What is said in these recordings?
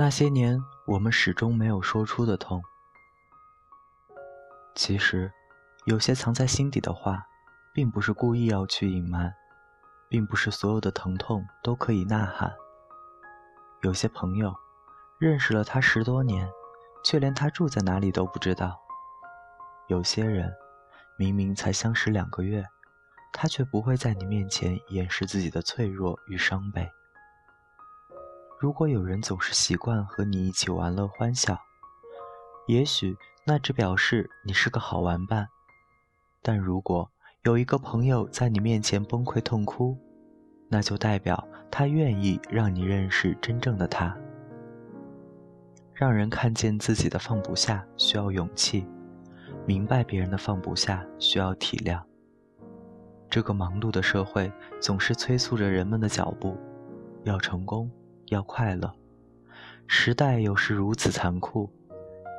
那些年，我们始终没有说出的痛。其实，有些藏在心底的话，并不是故意要去隐瞒，并不是所有的疼痛都可以呐喊。有些朋友，认识了他十多年，却连他住在哪里都不知道；有些人，明明才相识两个月，他却不会在你面前掩饰自己的脆弱与伤悲。如果有人总是习惯和你一起玩乐欢笑，也许。那只表示你是个好玩伴，但如果有一个朋友在你面前崩溃痛哭，那就代表他愿意让你认识真正的他。让人看见自己的放不下需要勇气，明白别人的放不下需要体谅。这个忙碌的社会总是催促着人们的脚步，要成功，要快乐。时代有时如此残酷。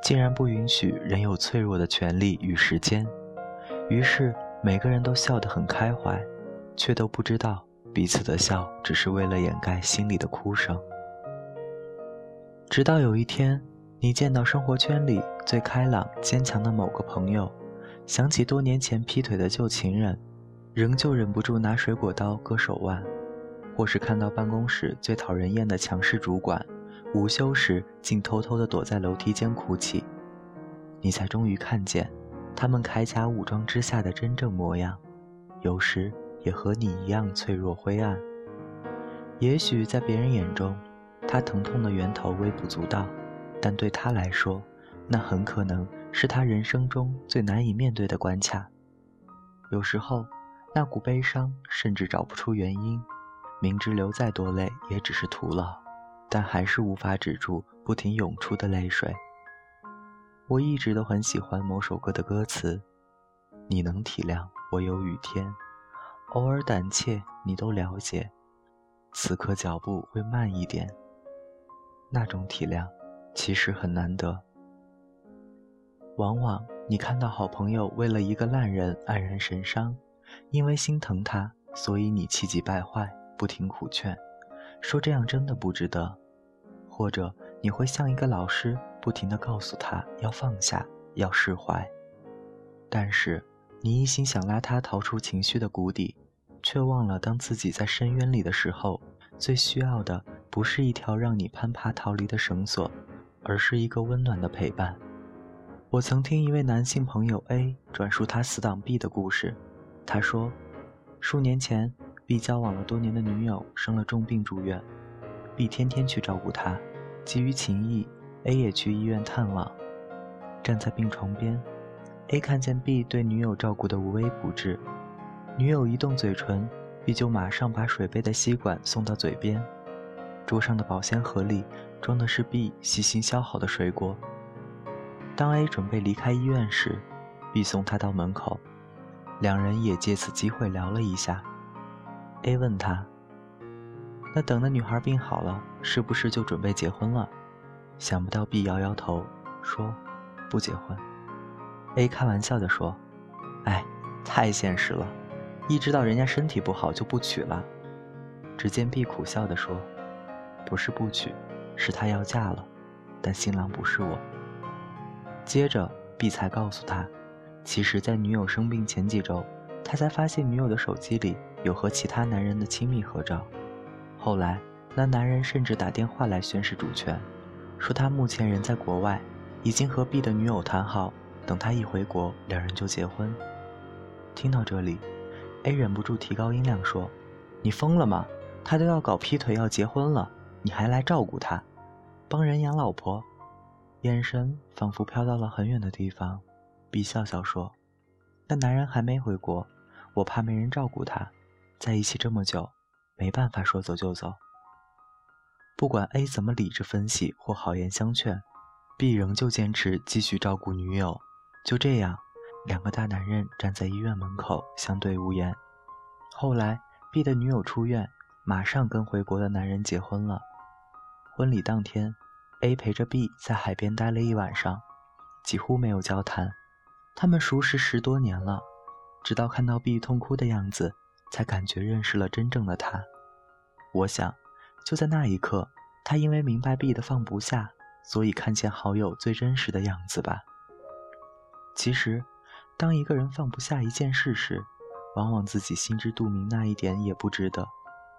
竟然不允许人有脆弱的权利与时间，于是每个人都笑得很开怀，却都不知道彼此的笑只是为了掩盖心里的哭声。直到有一天，你见到生活圈里最开朗、坚强的某个朋友，想起多年前劈腿的旧情人，仍旧忍不住拿水果刀割手腕；或是看到办公室最讨人厌的强势主管。午休时，竟偷偷地躲在楼梯间哭泣，你才终于看见他们铠甲武装之下的真正模样。有时也和你一样脆弱灰暗。也许在别人眼中，他疼痛的源头微不足道，但对他来说，那很可能是他人生中最难以面对的关卡。有时候，那股悲伤甚至找不出原因，明知流再多泪也只是徒劳。但还是无法止住不停涌出的泪水。我一直都很喜欢某首歌的歌词：“你能体谅我有雨天，偶尔胆怯，你都了解。此刻脚步会慢一点。那种体谅，其实很难得。往往你看到好朋友为了一个烂人黯然神伤，因为心疼他，所以你气急败坏，不停苦劝，说这样真的不值得。”或者你会像一个老师，不停地告诉他要放下，要释怀。但是你一心想拉他逃出情绪的谷底，却忘了当自己在深渊里的时候，最需要的不是一条让你攀爬逃离的绳索，而是一个温暖的陪伴。我曾听一位男性朋友 A 转述他死党 B 的故事，他说，数年前 B 交往了多年的女友生了重病住院，B 天天去照顾她。基于情谊，A 也去医院探望。站在病床边，A 看见 B 对女友照顾的无微不至，女友一动嘴唇，B 就马上把水杯的吸管送到嘴边。桌上的保鲜盒里装的是 B 细心削好的水果。当 A 准备离开医院时，B 送他到门口，两人也借此机会聊了一下。A 问他。那等那女孩病好了，是不是就准备结婚了？想不到 B 摇摇头说：“不结婚。”A 开玩笑地说：“哎，太现实了，一知道人家身体不好就不娶了。”只见 B 苦笑地说：“不是不娶，是他要嫁了，但新郎不是我。”接着 B 才告诉他，其实，在女友生病前几周，他才发现女友的手机里有和其他男人的亲密合照。后来，那男人甚至打电话来宣示主权，说他目前人在国外，已经和 B 的女友谈好，等他一回国，两人就结婚。听到这里，A 忍不住提高音量说：“你疯了吗？他都要搞劈腿要结婚了，你还来照顾他，帮人养老婆？”眼神仿佛飘到了很远的地方。B 笑笑说：“那男人还没回国，我怕没人照顾他，在一起这么久。”没办法说走就走。不管 A 怎么理智分析或好言相劝，B 仍旧坚持继续照顾女友。就这样，两个大男人站在医院门口相对无言。后来，B 的女友出院，马上跟回国的男人结婚了。婚礼当天，A 陪着 B 在海边待了一晚上，几乎没有交谈。他们熟识十多年了，直到看到 B 痛哭的样子。才感觉认识了真正的他。我想，就在那一刻他因为明白 B 的放不下，所以看见好友最真实的样子吧。其实，当一个人放不下一件事时，往往自己心知肚明那一点也不值得，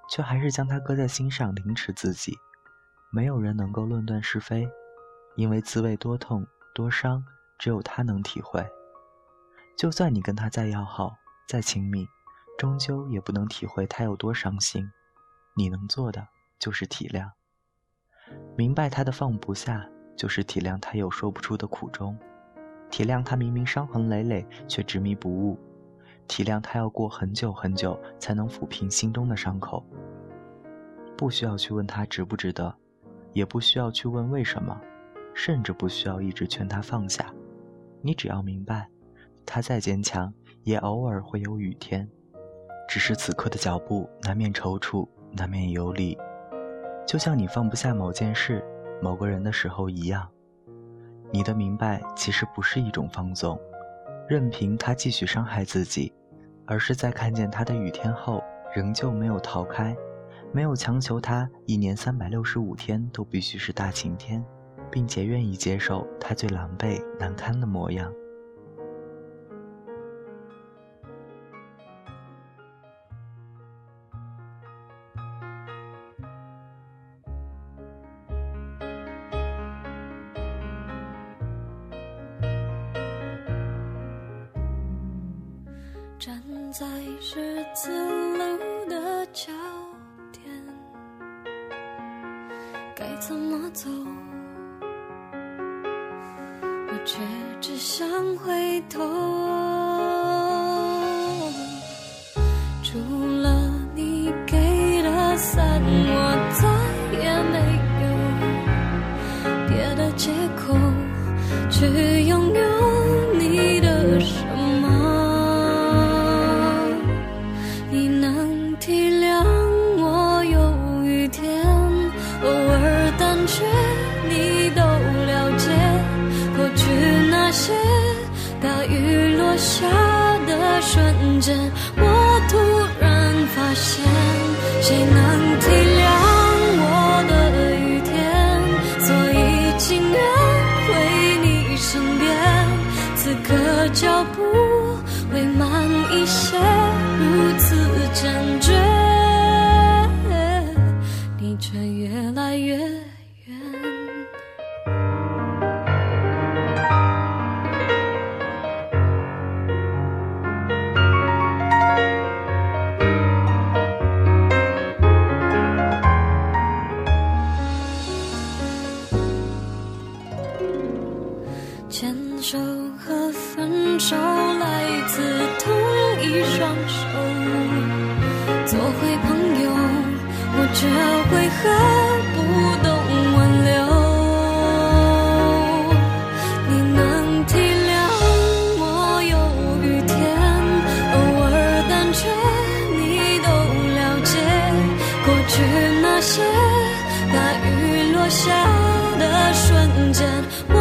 却还是将它搁在心上凌迟自己。没有人能够论断是非，因为滋味多痛多伤，只有他能体会。就算你跟他再要好、再亲密，终究也不能体会他有多伤心。你能做的就是体谅，明白他的放不下，就是体谅他有说不出的苦衷，体谅他明明伤痕累累却执迷不悟，体谅他要过很久很久才能抚平心中的伤口。不需要去问他值不值得，也不需要去问为什么，甚至不需要一直劝他放下。你只要明白。他再坚强，也偶尔会有雨天。只是此刻的脚步难免踌躇，难免游离，就像你放不下某件事、某个人的时候一样。你的明白其实不是一种放纵，任凭他继续伤害自己，而是在看见他的雨天后，仍旧没有逃开，没有强求他一年三百六十五天都必须是大晴天，并且愿意接受他最狼狈难堪的模样。十字路的交点，该怎么走？我却只想回头。除了你给的伞，我再也没有别的借口去拥有下的瞬间，我突然发现，谁能牵手和分手来自同一双手做回朋友我却为何不懂挽留你能体谅我有雨天偶尔胆怯你都了解过去那些大雨落下的瞬间我